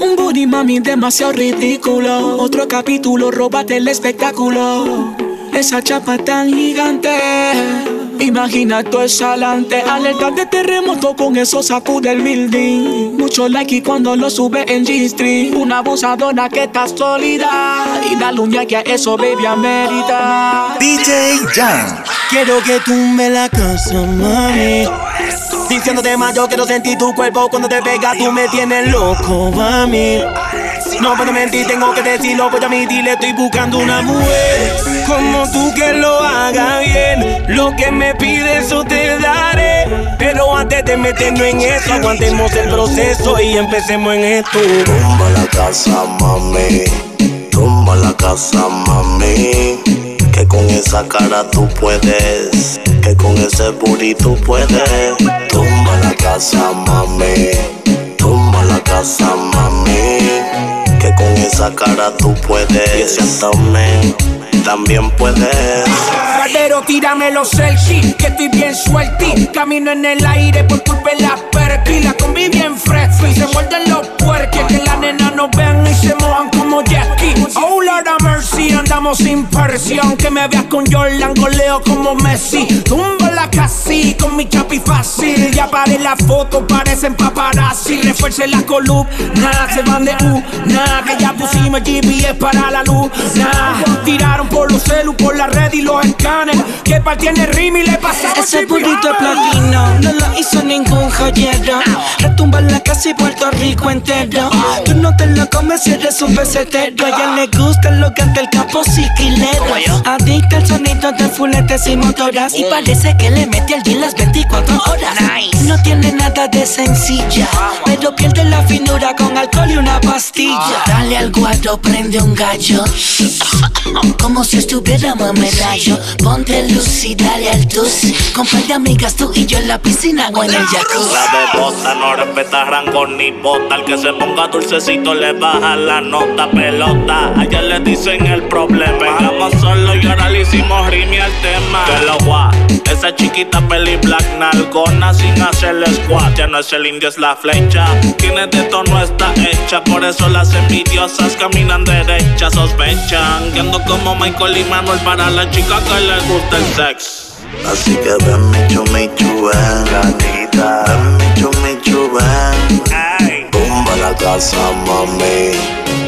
Un booty mami demasiado ridículo. Otro capítulo, róbate el espectáculo. Esa chapa tan gigante. Imagina todo esa alante. Alerta de terremoto con eso sacude el building. Mucho like y cuando lo sube en G-Street. Una abusadora que está sólida. Y la uña que a eso, baby, amerita. DJ Jam. Quiero que tú me la casa, mami. Diciéndote más, yo quiero sentir tu cuerpo cuando te pega, tú me tienes loco, mami. No puedo mentir, tengo que decirlo, pues a dile estoy buscando una mujer como tú que lo haga bien. Lo que me pides, eso te daré. Pero antes de meternos en eso, aguantemos el proceso y empecemos en esto. Tumba la casa, mami. Tumba la casa, mami. Que con esa cara tú puedes. Que con ese burrito puedes. Casa, mami. Tumba la casa, mami. Que con esa cara tú puedes. Y ese abdomen también puedes. Pero tírame los selfies, que estoy bien suelti. Camino en el aire por culpa de la perky. La combi bien fresco y se muerden los puerques. Que la nena no vean y se mojan como Jackie. Oh Lord andamos sin presión. Que me veas con Jordan, goleo como Messi. Tumbo la casi con mi chapi fácil. Ya paré la foto, parecen paparazzi. Refuerce la columna, se van de U. Nada, que ya pusimos GPS para la luz. Nah, tiraron por los celu, por la red y los escanes. Que par tiene rim y le pasamos Ese burrito es platino, no lo hizo ningún joyero. Retumba en la casa y Puerto Rico entero. Tú no te lo comes si eres un pesetero. A ella le gusta lo que ante el capo siquilero. Adicta al sonido de fuletes y motoras. Y parece que le mete al día las 24 horas. No tiene nada de sencilla, pero pierde la finura con alcohol y una pastilla. Dale al guardo, prende un gallo. Como si estuviéramos en medallo. Ponte luz y dale al tus. Con par de amigas tú y yo en la piscina o en el jacuzzi. La bebota no respeta rango ni bota. El que se ponga dulcecito le baja la nota pelota. Ayer le dicen el problema. Vengamos solo y ahora le hicimos rime al tema. Que lo gua. Esa chiquita peli black nalgona sin hacerle squat. Ya no es el indio, es la flecha. Tiene de tono está hecha. Por eso las envidiosas caminan derechas. Sospechan que ando como Michael y Manuel para la chica que le gusta el sex. Así que ven mi chumi chuben, gatita. Ven mi chumi chuben. Tumba la casa, mami.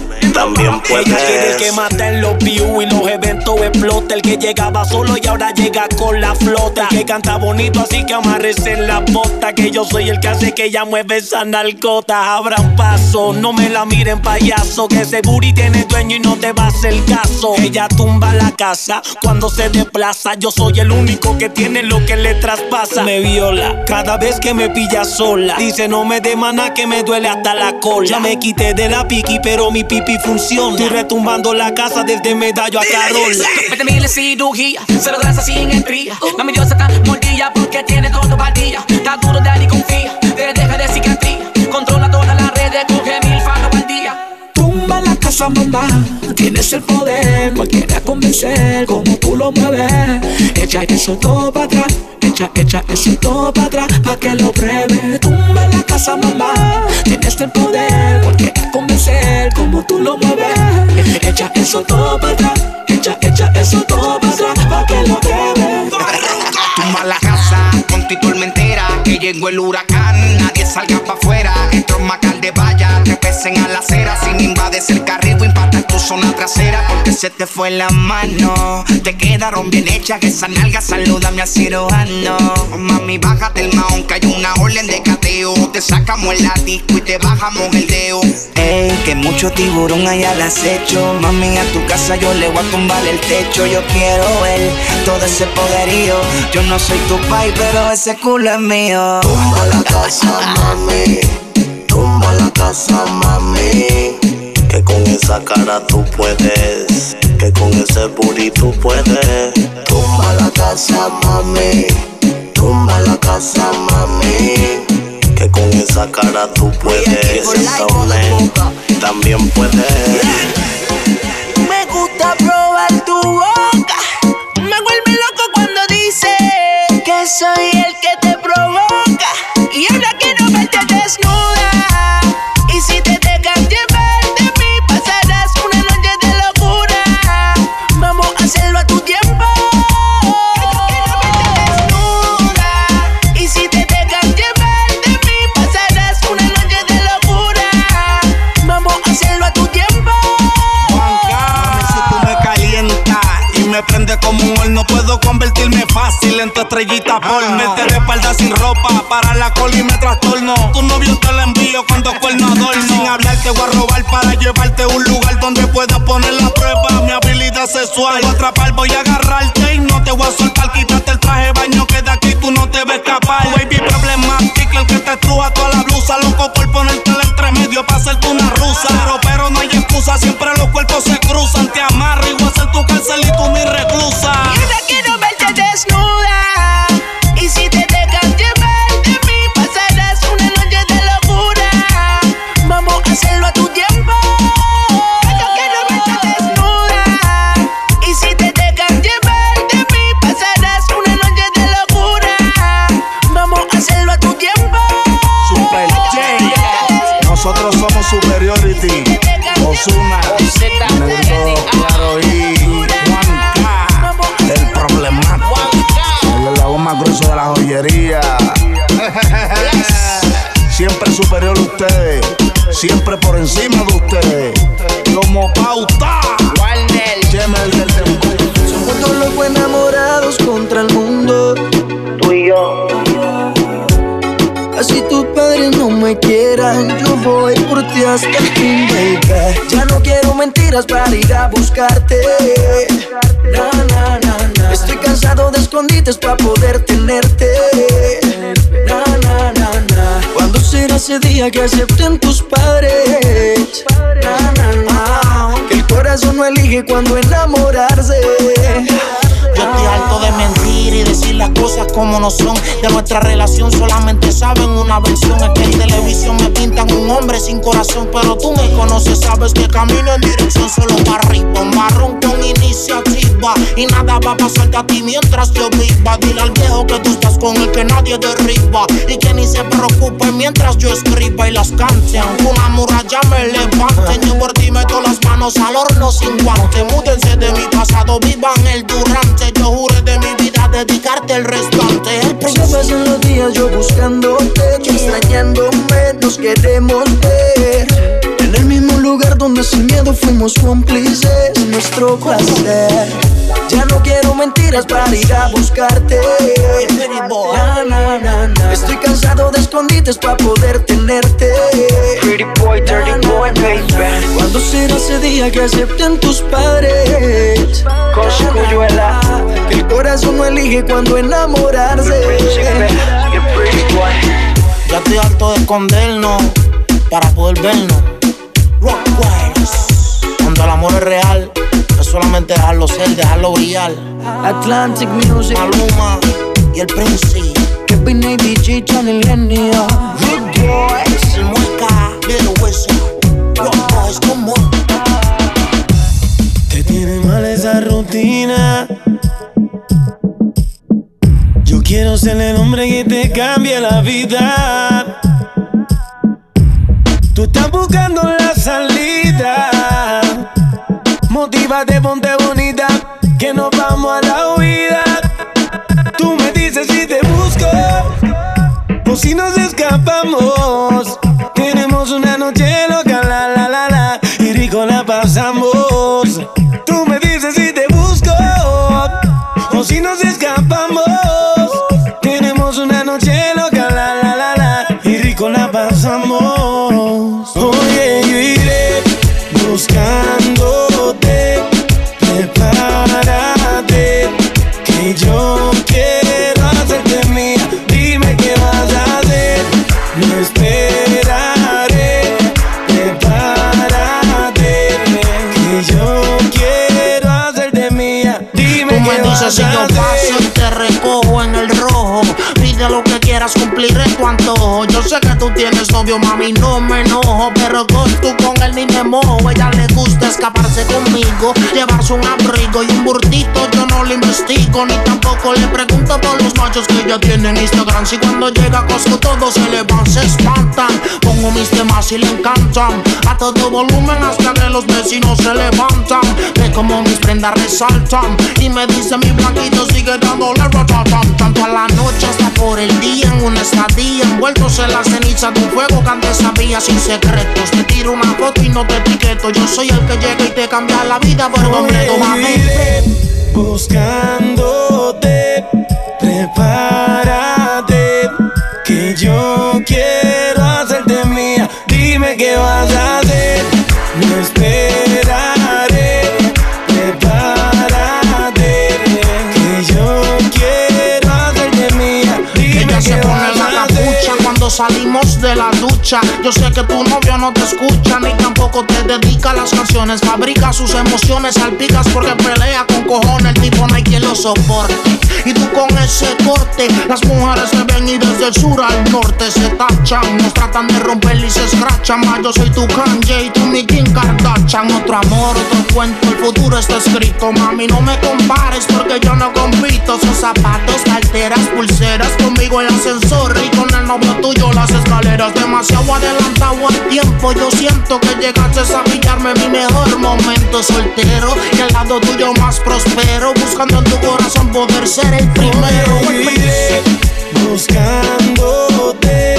también quiere el que puedes. mata en los views y los eventos explota. El que llegaba solo y ahora llega con la flota. El que canta bonito, así que amarrese en la bota. Que yo soy el que hace que ella mueve esa narcota. Abran paso, no me la miren payaso. Que ese booty tiene dueño y no te va a hacer caso. Ella tumba la casa cuando se desplaza. Yo soy el único que tiene lo que le traspasa. Me viola cada vez que me pilla sola. Dice no me maná que me duele hasta la cola. Ya me quité de la piqui, pero mi pipi Estoy retumbando la casa desde medallo a Carola. Mete mil cirugía, cero grasa sin estría. Mami diosa está mordida porque tiene todo partida. Está duro, daddy, confía, te deja de cicatriz. Controla todas las redes, coge mil faros al día. Tumba la casa, mamá. Tienes el poder, cualquiera convencer como tú lo mueves. Echa eso todo para atrás, echa, echa eso todo para atrás, pa' que lo pruebe. Tumba la casa, mamá. Tienes el poder, cualquiera convencer como tú lo mueves. Echa eso todo para atrás, echa, echa eso todo para atrás, pa' que lo pruebe. Tumba la casa con Tito mentera que llegó el huracán. Nadie salga pa' afuera. Entro en Macal de valla, repesen a la acera. Sin invades el carril, impacta tu zona trasera. Porque se te fue la mano. Te quedaron bien hechas esa nalga. Salúdame al cirujano. Mami, bájate el maón que hay una orden de cateo. Te sacamos el disco y te bajamos el dedo. Ey, que mucho tiburón hay al acecho. Mami, a tu casa yo le voy a tumbar el techo. Yo quiero ver todo ese poderío. Yo no soy tu pai, pero ese culo es mío. Tumba la casa, mami. Tumba la casa, mami. Que con esa cara tú puedes. Que con ese booty tú puedes. Tumba la casa, mami. Tumba la casa, mami. Que con esa cara tú puedes. también puedes. Me gusta probar tu boca. Me vuelve loco cuando dice que soy el que estrellita porno. Mete de espalda sin ropa, para la cola y me trastorno. Tu novio te la envío con dos cuernos adorno. Sin hablar te voy a robar para llevarte a un lugar donde puedas poner la prueba. Mi habilidad sexual. Te voy a atrapar, voy a agarrarte y no te voy a soltar. Quítate el traje de baño que de aquí tú no te ves escapar. Baby problemática, el que te estruja toda la blusa. Loco por ponerte entre medio para hacerte una rusa. Pero, pero no hay excusa, siempre los cuerpos se Siempre por encima de ustedes. Como pauta. Chemel del Dembow. Somos dos locos enamorados contra el mundo. Tú y yo. Así tus padres no me quieran, yo voy por ti hasta el fin, baby. Ya no quiero mentiras para ir a buscarte. Na, na, na, na. Estoy cansado de escondites para poder tenerte. Será ese día que acepten tus padres? Que el corazón no elige cuando enamorarse. Yo estoy harto de mentir y decir las cosas como no son. De nuestra relación solamente saben una versión. Es que en televisión me pintan un hombre sin corazón. Pero tú me conoces, sabes que camino en dirección solo para arriba. Marrón con iniciativa. Y nada va a pasarte a ti mientras yo viva. Dile al viejo que tú estás con el que nadie derriba. Y que ni se preocupe mientras yo escriba y las cante. Aunque una muralla me levante. Yo por ti meto las manos al horno sin guante. Múdense de mi pasado, vivan el durante. Yo juré de mi vida dedicarte el restante. Se pasan los días yo buscándote, tú extrañándome, nos queremos ver. Lugar donde sin miedo fuimos cómplices, nuestro placer. Ya no quiero mentiras para ir a buscarte. Na, na, na, na. Estoy cansado de escondites para poder tenerte. Pretty boy, dirty boy, baby. ¿Cuándo será ese día que acepten tus padres? El corazón no elige cuando enamorarse. Ya estoy harto de escondernos para poder vernos. Rockwise. Cuando el amor es real, es solamente dejarlo ser, dejarlo brillar. Atlantic Music, Maluma y el Prince. Kevin A. DJ, Channel Genio. Big Boys, el Mueca, Little Wizard. Rock Boys, come on. Te tiene mal esa rutina. Yo quiero ser el hombre que te cambie la vida. Tú estás buscando la salida. Motívate, ponte bonita, que nos vamos a la huida. Tú me dices si te busco o si nos escapamos. Tenemos una noche loca, la la la la, y rico la pasamos. Quieras, cumpliré tu antojo. Yo sé que tú tienes novio, mami, no me enojo. Pero con tú con él ni me mojo. Ella le gusta escaparse conmigo, llevarse un abrigo y un burtito. Yo no lo investigo, ni tampoco le pregunto por los machos que ella tiene en Instagram. Si cuando llega a Costco todos se le van, se espantan. Pongo mis temas y le encantan. A todo volumen hasta que los vecinos se levantan. Ve como mis prendas resaltan. Y me dice mi blanquito sigue dándole ratatam. Tanto a la noche hasta por el día en una estadía. Envueltos en la ceniza de un fuego que antes sabía sin secretos. Te tiro una foto y no te etiqueto. Yo soy el que llega y te cambia la vida por completo, mami. Buscándote, prepárate, salimos de la ducha. Yo sé que tu novio no te escucha ni tampoco te dedica las canciones. Fabrica sus emociones, salpicas porque pelea con cojones. El tipo no hay quien lo soporte. Y tú con ese corte, las mujeres te ven y desde el sur al norte se tachan. Nos tratan de romper y se escrachan. Yo soy tu Kanye y tú mi Kim Kardashian. Otro amor, otro cuento, el futuro está escrito. Mami, no me compares porque yo no compito. Son zapatos, carteras, pulseras. Conmigo el ascensor y con el novio tuyo las escaleras. Demasiado adelantado al tiempo. Yo siento que llegaste a pillarme mi mejor momento soltero. Y al lado tuyo más prospero. Buscando en tu corazón poder ser el primero. Oye, buscándote,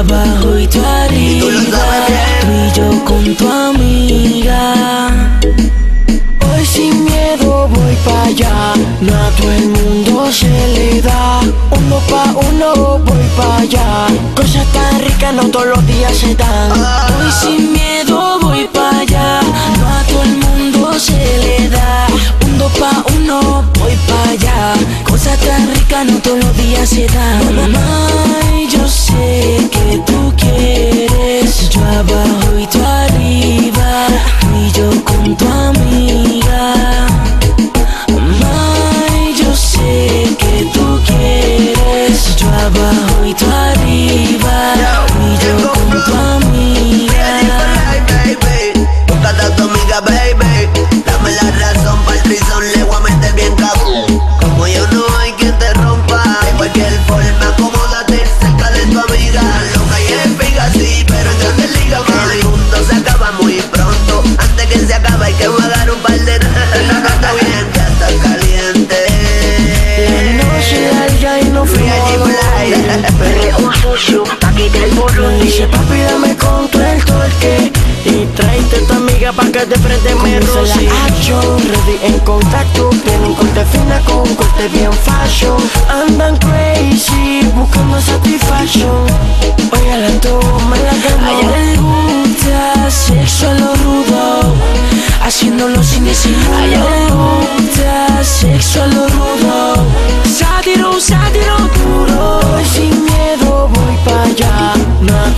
abajo y tú arriba. Tú y yo con tu amiga. Hoy sin miedo voy para allá. No a todo el mundo se le da. Uno pa' uno voy para allá. Cosas tan ricas no todos los días se dan. Hoy sin miedo voy para allá. No a todo el mundo se le da. Uno pa' uno voy para allá. Cosas tan ricas no todos los días se dan. Ay,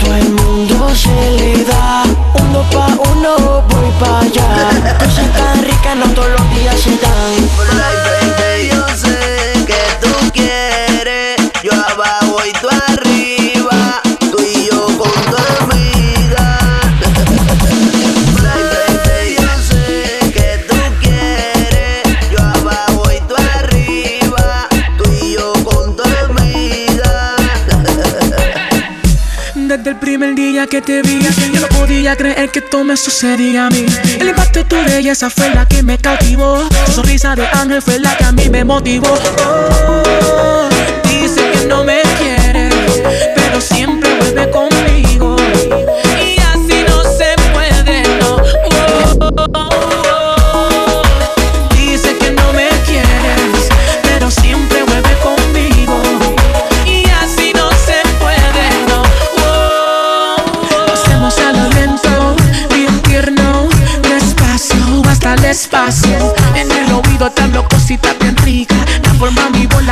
todo el mundo se le da. Uno pa' uno, voy pa' allá primer día que te vi, yo no podía creer que todo me sucedía a mí. El impacto de tu belleza fue la que me cautivó. Tu sonrisa de ángel fue la que a mí me motivó. Oh,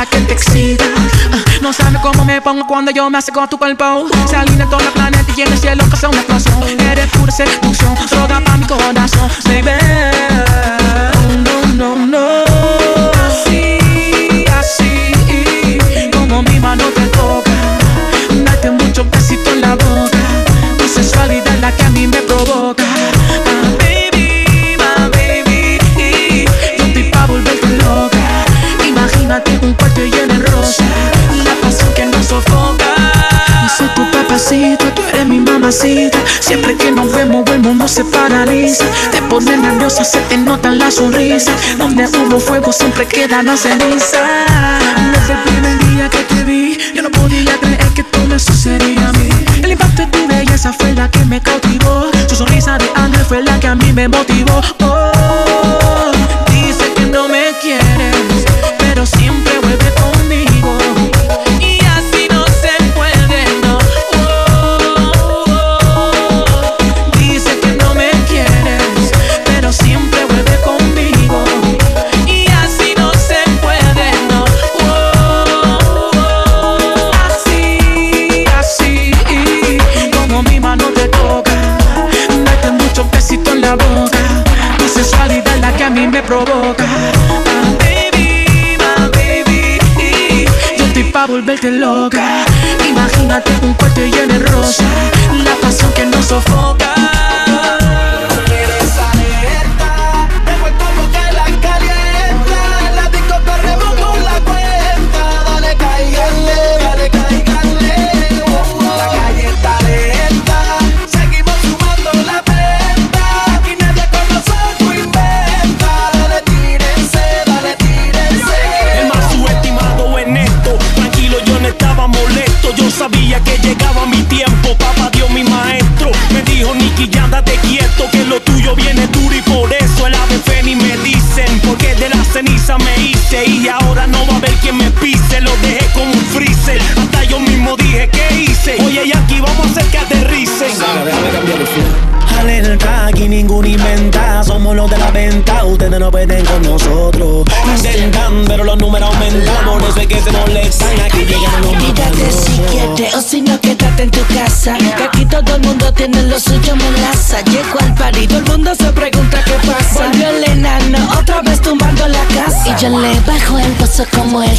te excita. Ah, no sabes cómo me pongo cuando yo me con tu cuerpo. Se alinea todo el planeta y en el cielo pasa una explosión. Eres pura seducción, droga pa' mi corazón, baby. No, no, no. Siempre que nos vemos, el mundo se paraliza. Te pones nerviosa, se te nota la sonrisa. Donde hubo fuego, siempre queda la ceniza. Desde el primer día que te vi, yo no podía creer que todo me sucedería a mí. El impacto de tu belleza fue la que me cautivó. Su sonrisa de ángel fue la que a mí me motivó. Oh,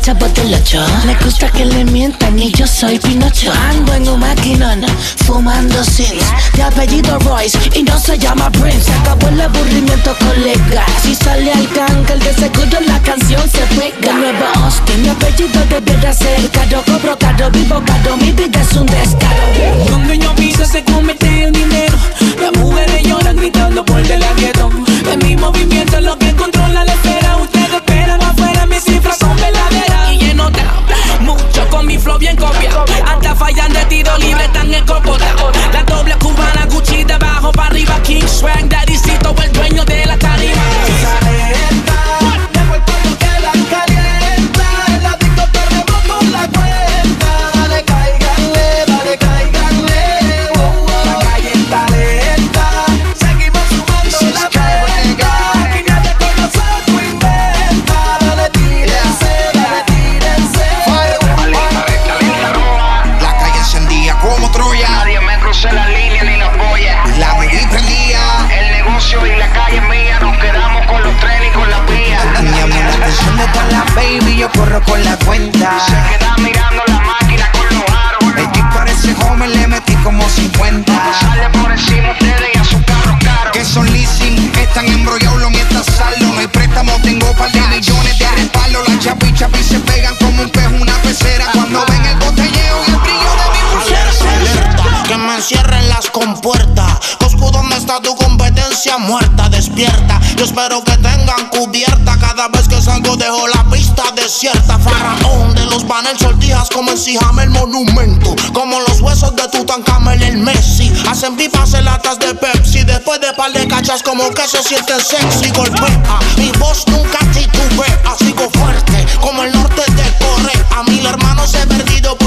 Le gusta que le mientan y yo soy Pinocho. Ando en un maquinón, fumando sins. De apellido Royce y no se llama Prince. Acabó el aburrimiento, colega. Si sale al el de seguro la canción se pega. De nuevo Austin, mi apellido debiera ser caro. Cobro caro, vivo caro, mi vida es un descaro. Donde yo piso se comete dejo la pista desierta. Faraón de los panel sortijas como en el monumento. Como los huesos de Tutankamón el Messi. Hacen pipas en latas de Pepsi. Después de par de cachas como que se sienten sexy. Golpea. Mi voz nunca titubea. Sigo fuerte como el norte de Corea. Mil hermanos he perdido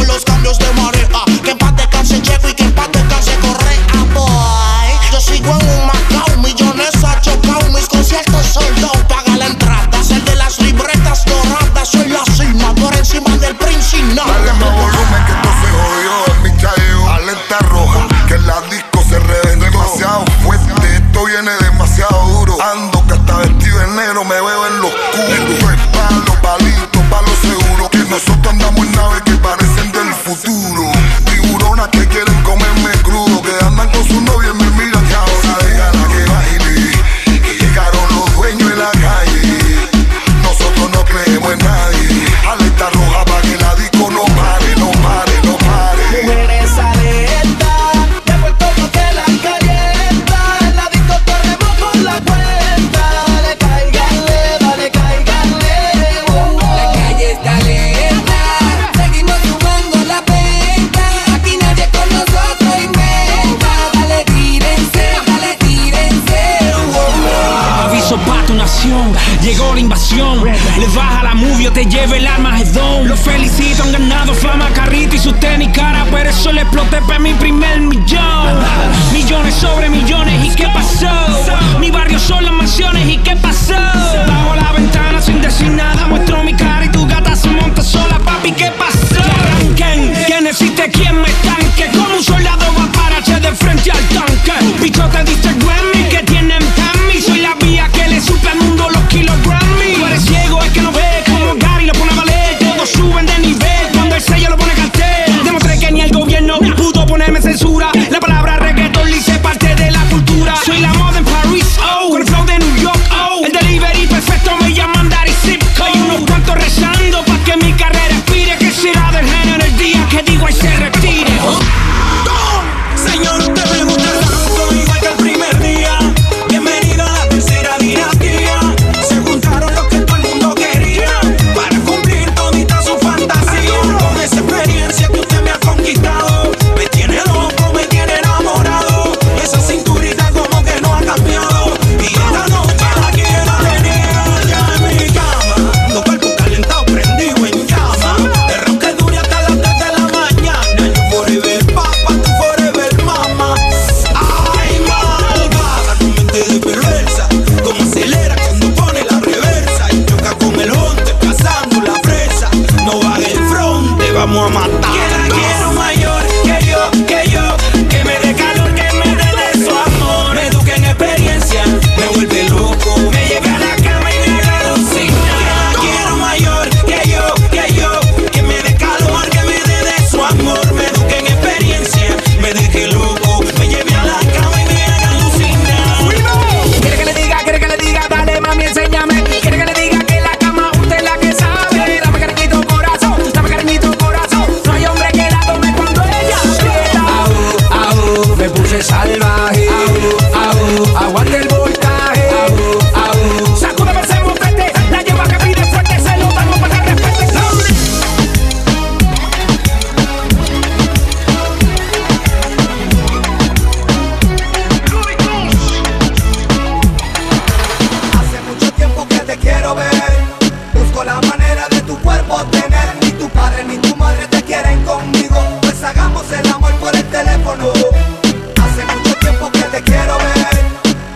Busco la manera de tu cuerpo tener Ni tu padre ni tu madre te quieren conmigo. Pues hagamos el amor por el teléfono. Hace mucho tiempo que te quiero ver.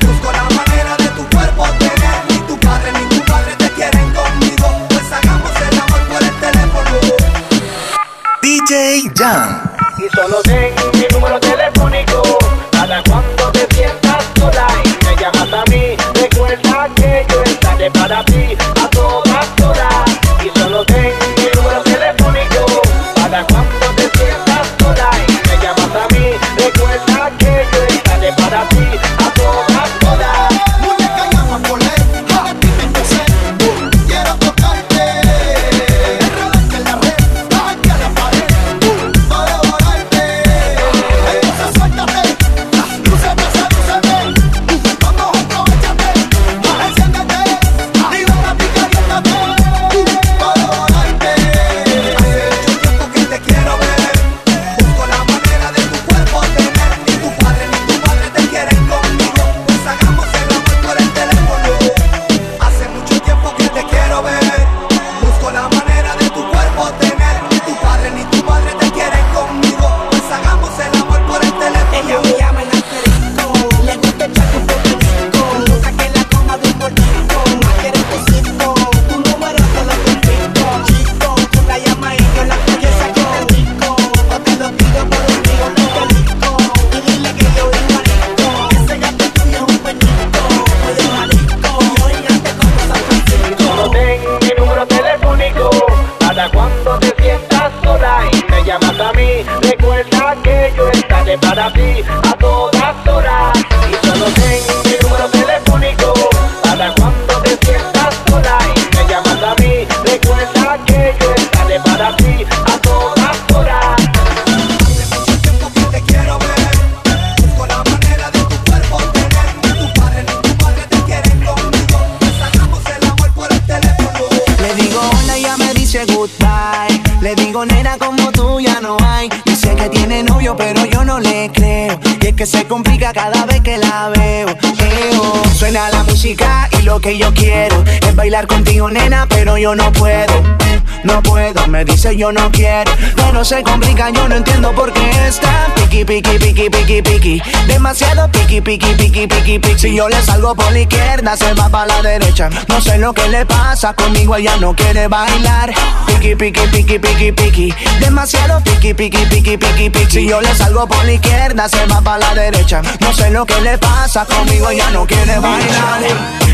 Busco la manera de tu cuerpo tener Ni tu padre ni tu madre te quieren conmigo. Pues hagamos el amor por el teléfono. DJ Jam. Y solo ten mi número telefónico. better be que yo quiero es bailar contigo, nena, pero yo no puedo. No puedo, me dice yo no quiero. Pero se complica, yo no entiendo por qué está piqui, piqui, piqui, piqui, piqui. Demasiado piqui, piqui, piqui, piqui, piqui. Si yo le salgo por la izquierda, se va para la derecha. No sé lo que le pasa, conmigo ella no quiere bailar. Piqui, piqui, piqui, piqui, piqui. Demasiado piqui, piqui, piqui, piqui, piqui. Si yo le salgo por la izquierda, se va para la derecha. No sé lo que le pasa, conmigo ella no quiere bailar.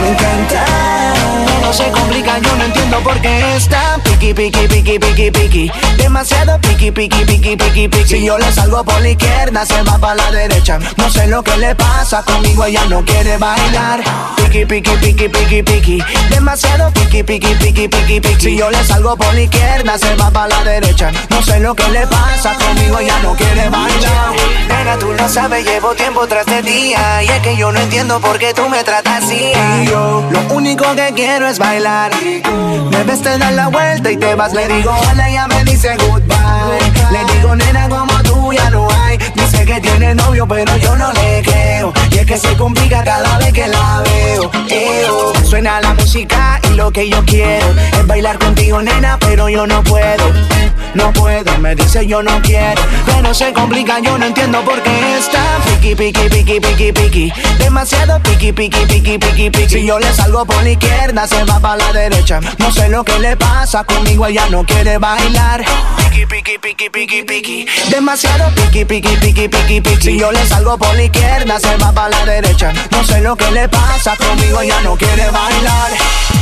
me encanta. No se complica, yo no entiendo por qué está piqui, piqui, piqui, piqui, piqui. Demasiado piqui, piqui, piqui, piqui, piqui. Si yo le salgo por la izquierda, se va para la derecha. No sé lo que le pasa, conmigo ella no quiere bailar. Piqui, piqui, piqui, piqui, piqui. Demasiado piqui, piqui, piqui, piqui, piqui. Si yo le salgo por la izquierda, se va para la derecha. No sé lo que le pasa, conmigo ella no quiere bailar. Nena, tú lo sabes, llevo tiempo tras de día. Y es que yo no entiendo por qué tú me tratas así. Lo único que quiero es bailar. Me ves, te das la vuelta y te vas. Le digo hola, ella me dice goodbye. Le digo nena, como que tiene novio, pero yo no le creo. Y es que se complica cada vez que la veo. Eo. Suena la música y lo que yo quiero es bailar contigo, nena, pero yo no puedo. No puedo, me dice yo no quiero. Pero se complica, yo no entiendo por qué está piqui, piqui, piqui, piqui, piqui. Demasiado piqui, piqui, piqui, piqui, piqui. Si yo le salgo por la izquierda, se va para la derecha. No sé lo que le pasa, conmigo ella no quiere bailar. Piqui, piqui, piqui, piqui, piqui. Demasiado piqui, piqui, piqui, piqui, piqui. Si yo le salgo por la izquierda, se va para la derecha. No sé lo que le pasa, conmigo ella no quiere bailar.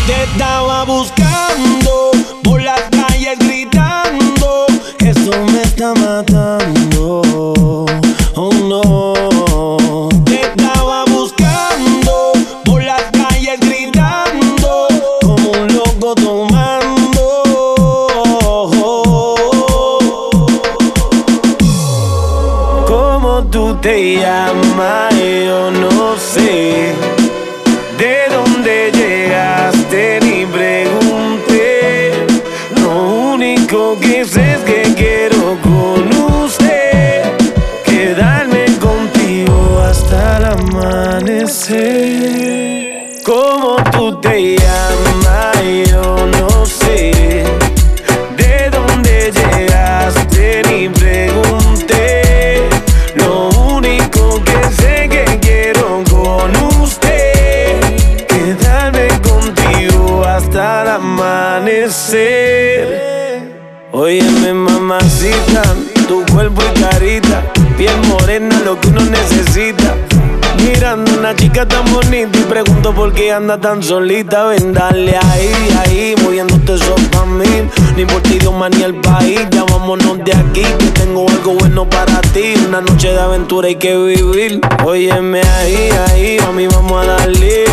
Te estaba buscando por las calles gritando. Eso me está matando. Por qué anda tan solita. Ven, dale ahí, ahí, moviéndote eso pa' mí. Ni por ti, Dios, ni el país. Ya vámonos de aquí, que tengo algo bueno para ti. Una noche de aventura hay que vivir. Óyeme ahí, ahí, mami, vamos a darle.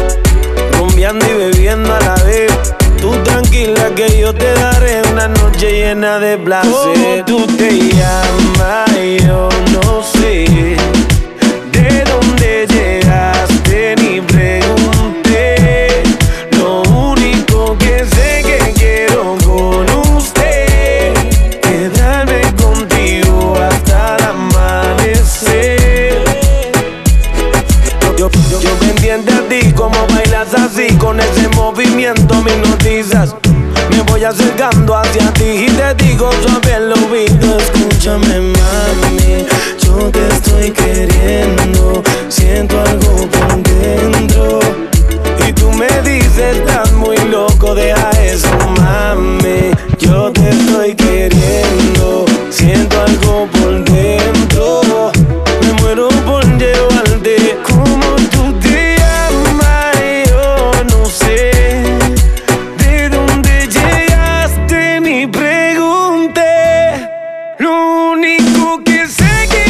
Rumbeando y bebiendo a la vez. Tú tranquila que yo te daré una noche llena de placer. ¿Cómo tú te llamas? Yo voy acercando hacia ti y te digo suave el oído. Escúchame, mami, yo te estoy queriendo. Siento algo por dentro. Y tú me dices, estás muy loco, deja eso, mami. o que segue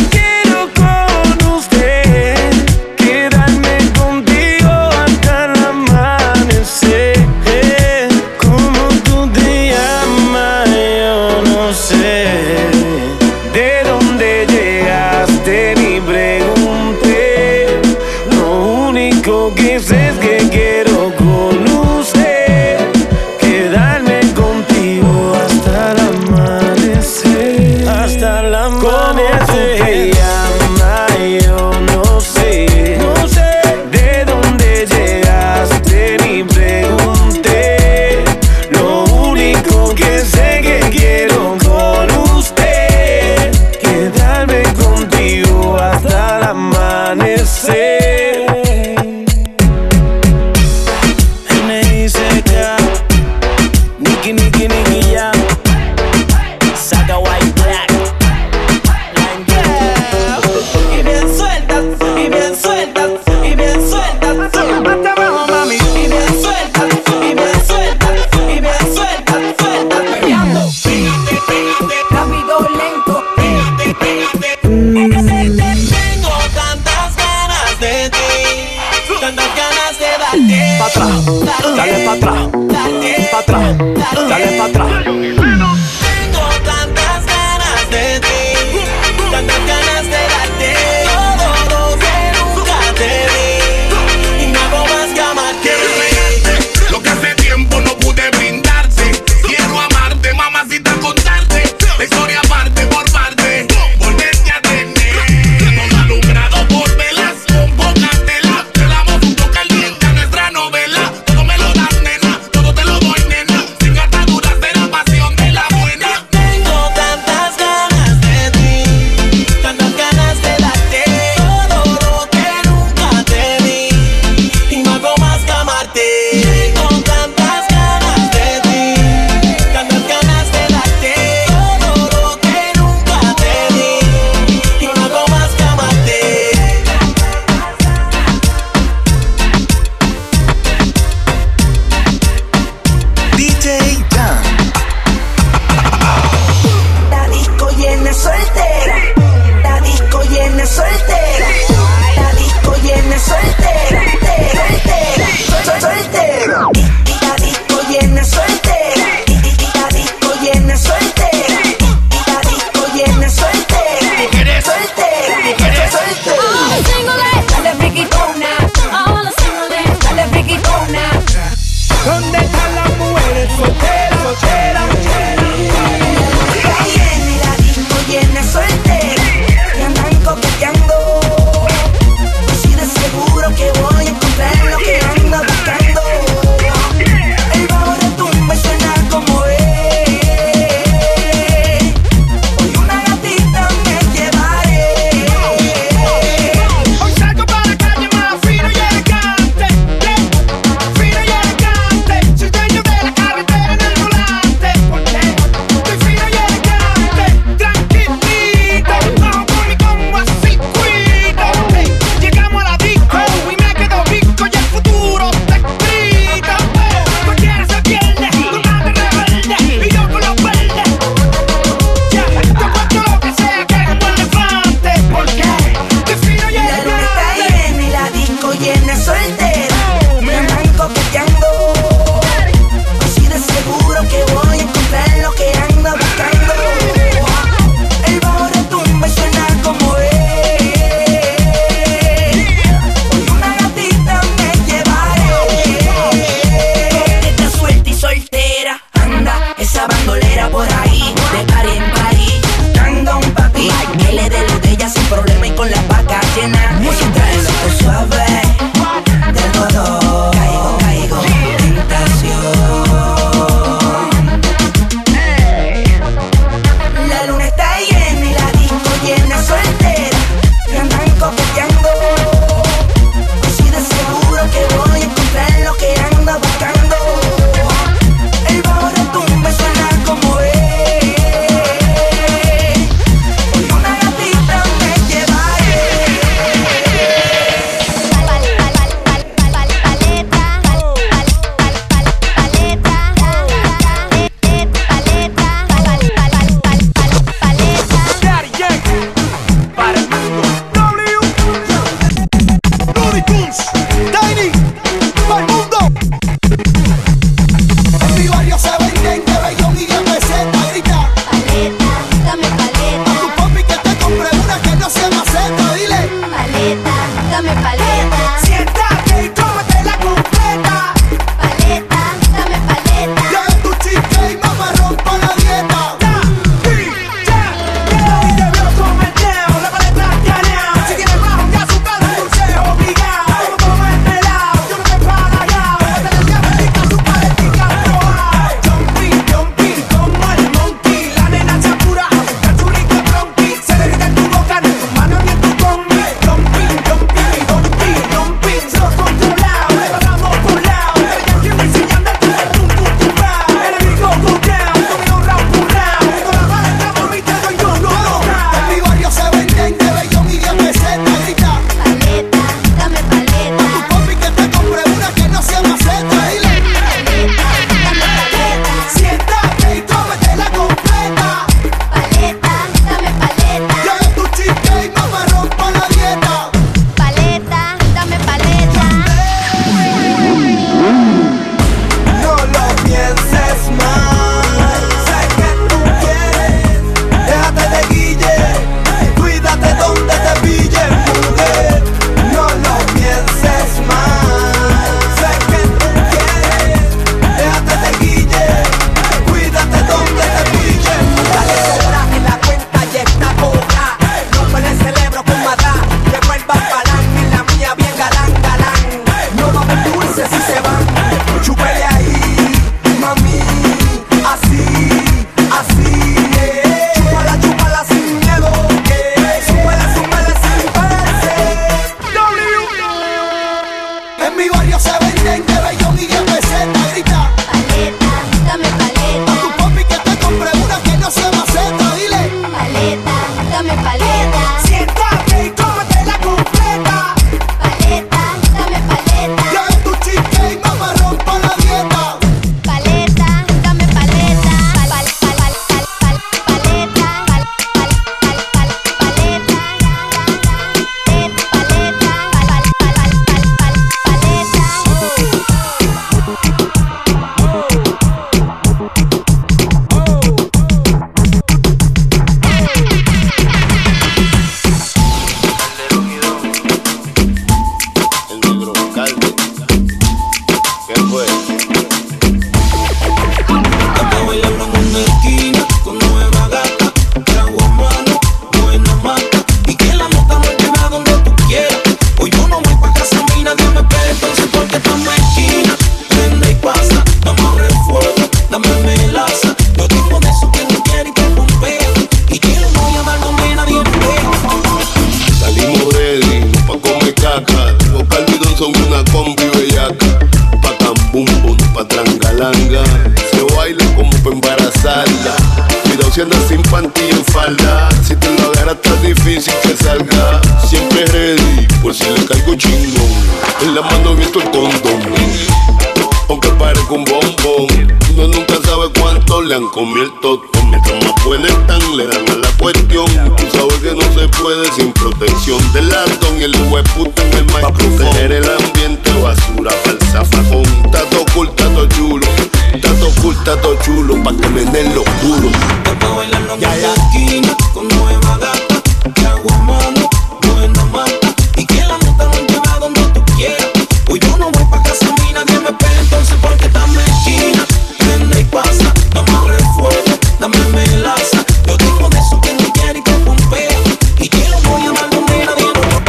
nadie me pega, entonces ¿por qué tan mezquina? Prende y pasa, dame refuerzo, dame melaza. Yo digo de eso que no quiere y te pompea. Y que lo voy a dar donde nadie no lo.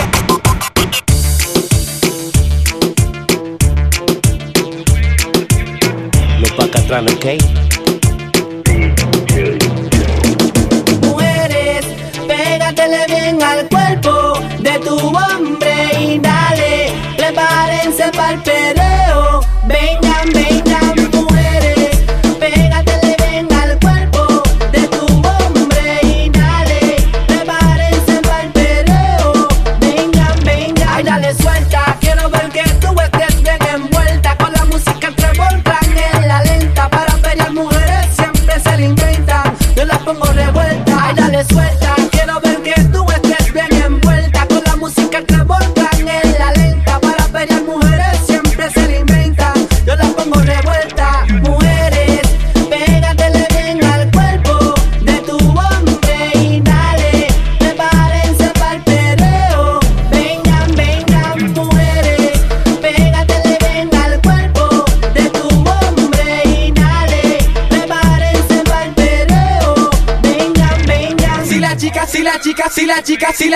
Los pa' ¿ok?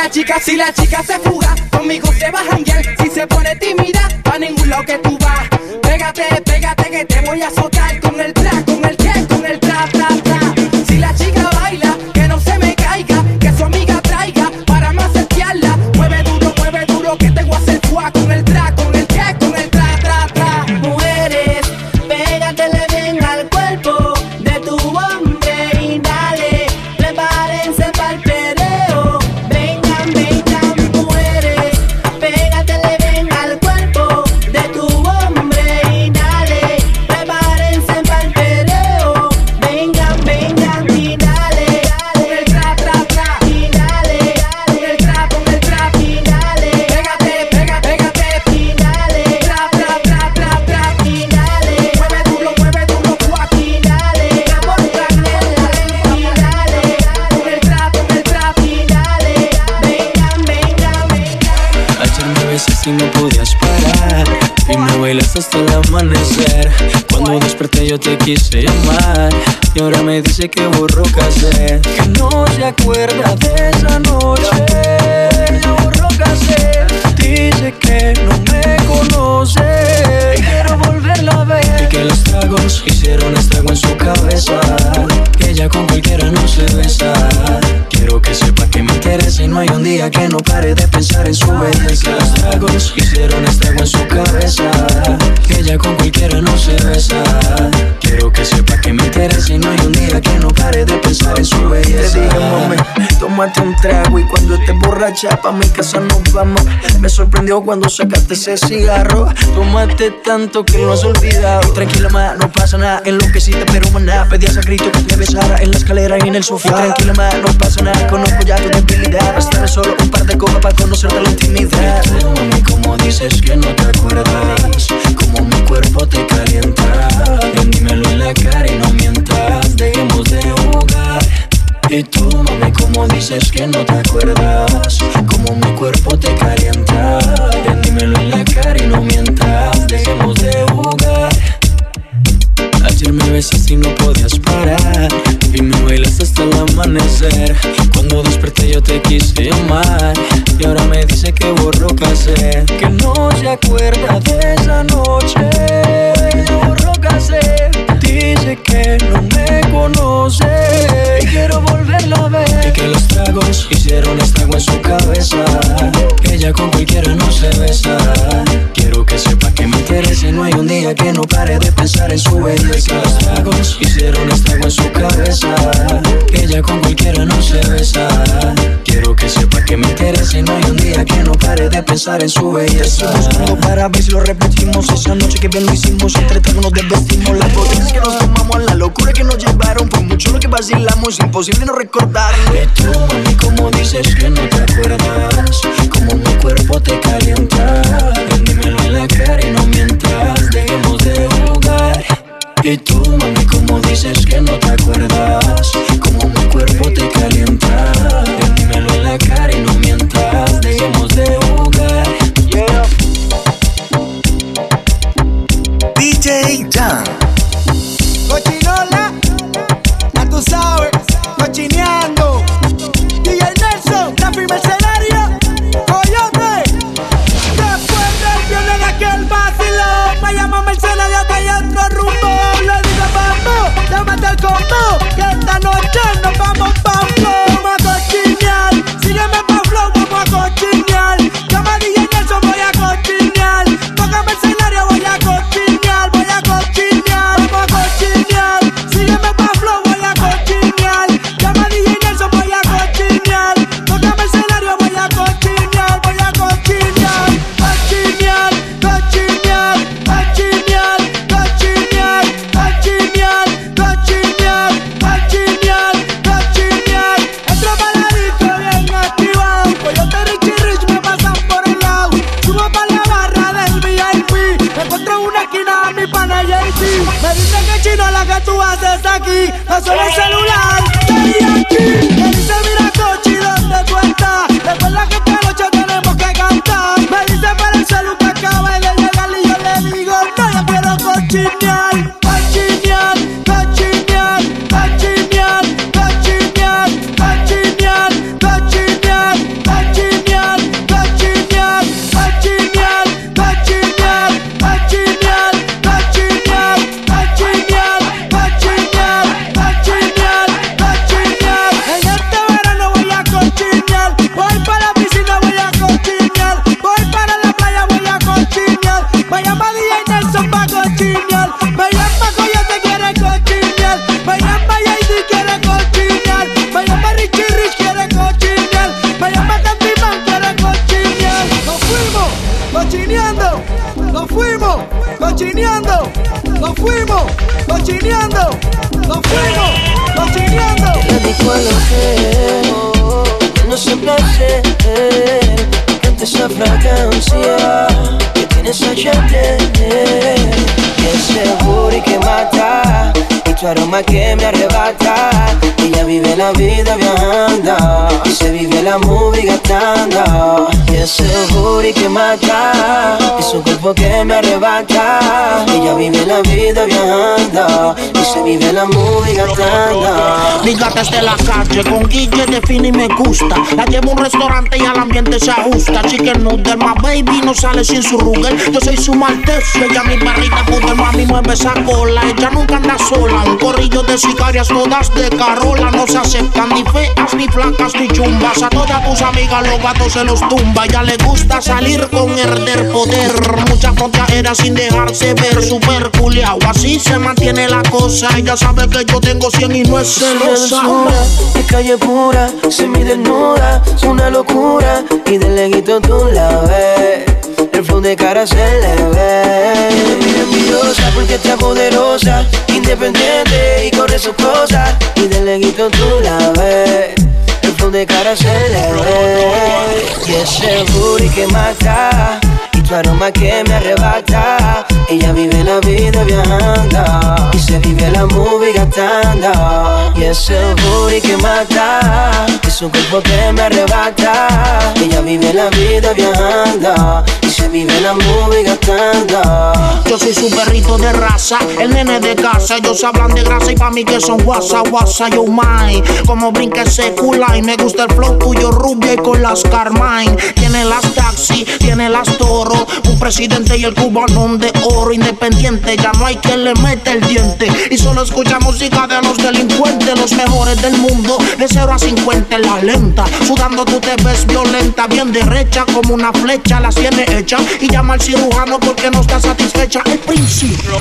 la chica, si la chica se fuga, conmigo se baja dice que borró casé, que no se acuerda de borracha, pa' mi casa nos vamos. Me sorprendió cuando sacaste ese cigarro. Tomaste tanto que no has olvidado. Tranquila, ma, no pasa nada. En lo que sí te pero maná. Pedías a grito que te besara en la escalera y en el sofá. Y tranquila, ma, no pasa nada. Conozco ya tu debilidad. Bastame solo un par de copas para conocerte la intimidad. Tú, mami, como dices que no te acuerdas. Como mi cuerpo te calienta. Ven, dímelo en la cara y no mientas. Dejemos de jugar. Y tú, mami, como dices que no te acuerdas Como mi cuerpo te calienta Ven, dímelo en la cara y no mientas. Dejemos de jugar. Ayer me besaste y no podías parar. Y me bailaste hasta el amanecer. Cuando desperté yo te quise amar. Y ahora me dice que borró casé Que no se acuerda de esa noche. Borró casé Dice que no me conoce quiero volverla a ver. Y que los tragos hicieron estrago en su cabeza. Ella con cualquiera no se besa. Quiero que sepa me interese, no hay un día que no pare de pensar en su belleza. Los tragos hicieron estrago en su cabeza, que ella con cualquiera no se besa. Quiero que sepa que me interese, no hay un día que no pare de pensar en su belleza. Buscando para ver si lo repetimos esa noche que bien lo hicimos, entre tragos nos desvestimos. Las botellas que nos tomamos, la locura que nos llevaron, por mucho lo que vacilamos, imposible no recordar. Que tú, mami, como dices que no te acuerdas, como mi cuerpo te calienta, dímelo en la cara y no mientas, dejemos de jugar. Y tú, mami, como dices que no te acuerdas, como mi cuerpo te calienta. Dímelo en la cara y no mientas, dejemos de jugar. DJ Jan. Tu aroma que me arrebata Ella vive la vida viajando se vive la movie gastando Y es seguro y que mata Y su cuerpo que me arrebata Ella vive la vida viajando Y se vive la movie gastando está en la calle con Guille define y me gusta. La llevo a un restaurante y al ambiente se ajusta. Chicken noodle, my baby no sale sin su rugel. Yo soy su maltés, ella mi perrita puta, mami mueve esa cola. Ella nunca anda sola. Un corrillo de sicarias todas de No se aceptan ni feas, ni flacas, ni chumbas. A todas tus amigas los gatos se los tumba. Ya le gusta salir con herder poder. Mucha era sin dejarse ver. Super culiao, así se mantiene la cosa. Ella sabe que yo tengo 100 y no es celosa. de calle pura, semidesnuda, es una locura y de leguito tú la ves. El flow de cara se le ve. Mira envidiosa porque está poderosa, independiente y corre sus cosas y de leguito tú la ves. El flow de cara se le ve y ese booty que mata. Y tu aroma que me arrebata Ella vive la vida viajando Y se vive la movie gastando Y ese booty que mata Es un cuerpo que me arrebata Ella vive la vida viajando se vive la movie Yo soy su perrito de raza, el nene de casa. Ellos hablan de grasa y pa' mí que son guasa, guasa, yo mine. Como brinca ese y me gusta el flow tuyo rubia y con las Carmine. Tiene las taxi, tiene las toro. Un presidente y el cubanón de oro independiente. Ya no hay quien le mete el diente. Y solo escucha música de los delincuentes, los mejores del mundo. De 0 a 50 en la lenta. Sudando tú te ves violenta, bien derecha como una flecha. Las tiene y llama al cirujano porque no está satisfecha. El principio.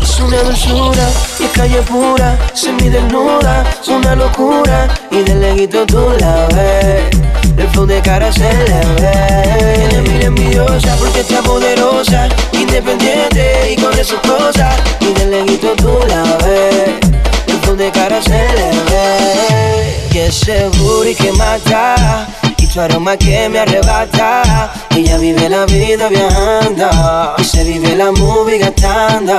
Es una dulzura y calle pura, semi desnuda, una locura y de leguito tú la ves. El flow de cara se le ve. Tiene mil envidiosa porque está poderosa, independiente y con sus cosas y de leguito tú la ves. El flow de cara se le ve. Y ese booty que mata y tu aroma que me arrebata. Ella vive la vida viajando y se vive la movie gastando.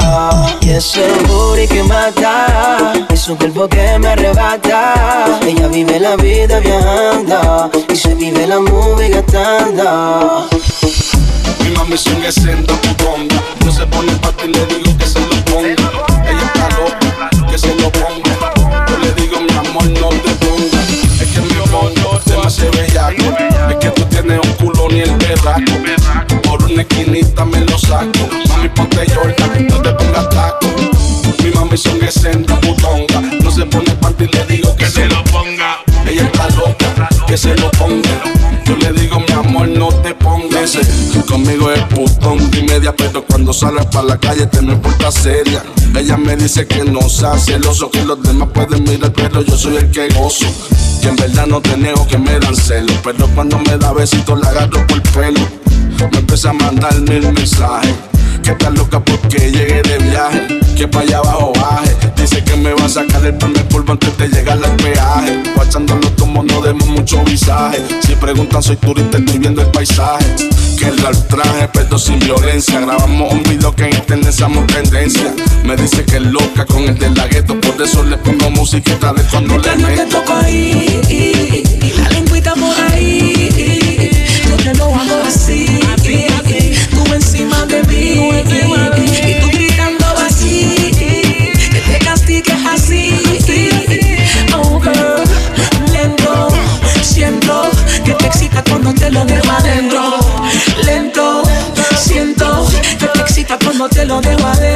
Y ese booty que mata es un cuerpo que me arrebata. Ella vive la vida viajando y se vive la movie gastando. Mi mami sigue siendo putonga. No se pone pa' ti, le digo que se lo ponga. Ella está loca, que se lo ponga. Yo le digo, mi amor, no te demasiado bellaco. Es que tú tienes un culo ni el berraco. Por una esquinita me lo saco. Mami, ponte Jordan, no te pongas taco. Mi mami sigue siendo putonga. No se pone pa' ti, le digo que se lo ponga. Ella está loca, que se lo ponga. Yo le digo, mi amor, no te pongas. Conmigo es putón y media, pero cuando sale para la calle te me porta seria. Ella me dice que no sea celoso, que los demás pueden mirar, pero yo soy el que gozo. Que en verdad no te niego que me dan celos, pero cuando me da besitos la agarro por el pelo. Me empieza a mandar mil mensajes. Que está loca porque llegué de viaje. Que para allá abajo baje. Dice que me va a sacar el primer polvo antes de llegar al peaje. Guachándolo como no demos mucho visaje. Si preguntan, soy turista, estoy viendo el paisaje. Que el traje, pero sin violencia. Grabamos un video que en internet somos tendencia. Me dice que es loca con el de la gueto. Por eso le pongo musiquita de cuando le no te meto. toco ahí y la lengüita por ahí, te lo hago así. Tú encima de mí y tú gritando así, que te castigues así. Oh girl, lento, siento que te excita cuando te lo dejo adentro. Lento, siento que te excita cuando te lo dejo adentro.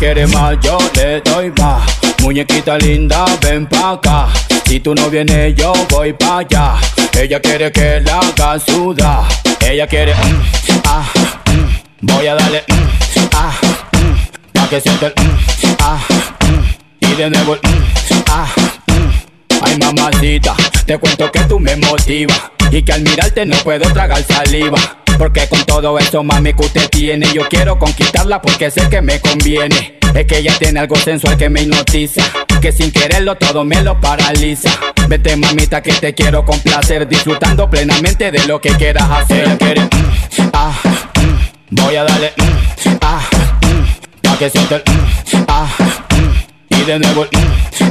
Quiere más, yo le doy más Muñequita linda, ven pa' acá. Si tú no vienes, yo voy pa' allá. Ella quiere que la haga sudar Ella quiere mm, ah, mm, Voy a darle mm, ah, mm, pa' que sienta el ah, y de nuevo el ah. Ay mamacita, te cuento que tú me motivas. Y que al mirarte no puedo tragar saliva. Porque con todo eso mami que usted tiene Yo quiero conquistarla porque sé que me conviene Es que ella tiene algo sensual que me hipnotiza Que sin quererlo todo me lo paraliza Vete mamita que te quiero complacer Disfrutando plenamente de lo que quieras hacer Ella quiere, mm, ah, mm, voy a darle mm, ah, mm, Pa' que sienta el mm, ah, y de nuevo el.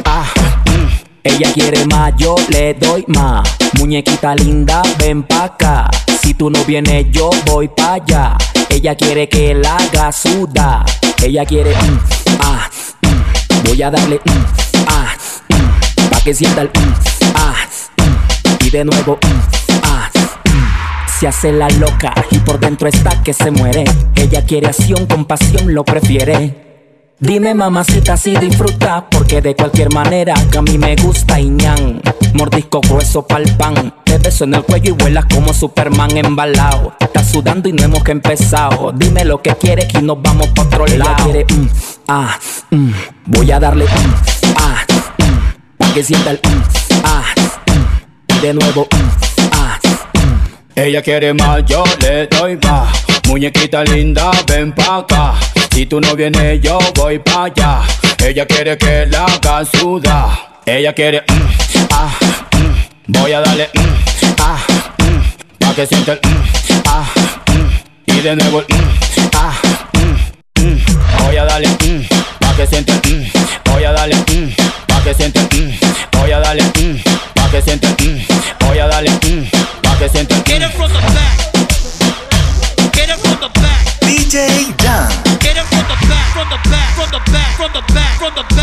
Ella quiere más, yo le doy más. Muñequita linda, ven pa' acá. Si tú no vienes, yo voy pa' allá. Ella quiere que la haga sudar. Ella quiere, mm, ah, mm. voy a darle, mm, ah, mm. pa' que sienta el, mm, ah, mm. y de nuevo, ah, se hace la loca y por dentro está que se muere. Ella quiere acción, con pasión lo prefiere. Dime mamacita si disfruta Porque de cualquier manera que a mí me gusta ñan Mordisco grueso pa'l pan Te beso en el cuello y vuelas como Superman embalado Estás sudando y no hemos que empezado Dime lo que quieres y nos vamos pa' otro lado Ella quiere mm, ah, mm. Voy a darle mm, ah, mm. Pa' que sienta el mm, ah, mm. De nuevo mm, ah, Ella quiere más, yo le doy más. Muñequita linda, ven pa' acá. Si tú no vienes, yo voy pa' allá. Ella quiere que la haga sudar. Ella quiere, mm, ah, mm. voy a darle, mm, ah, mm. pa' que sienta el, mm, ah, mm. y de nuevo el, ah, voy a darle, pa' que sienta el, voy a darle, pa' que sienta el, voy a darle, pa' que sienta el, voy a darle, pa' que sienta el, from the back, from the back, from the back, from the back,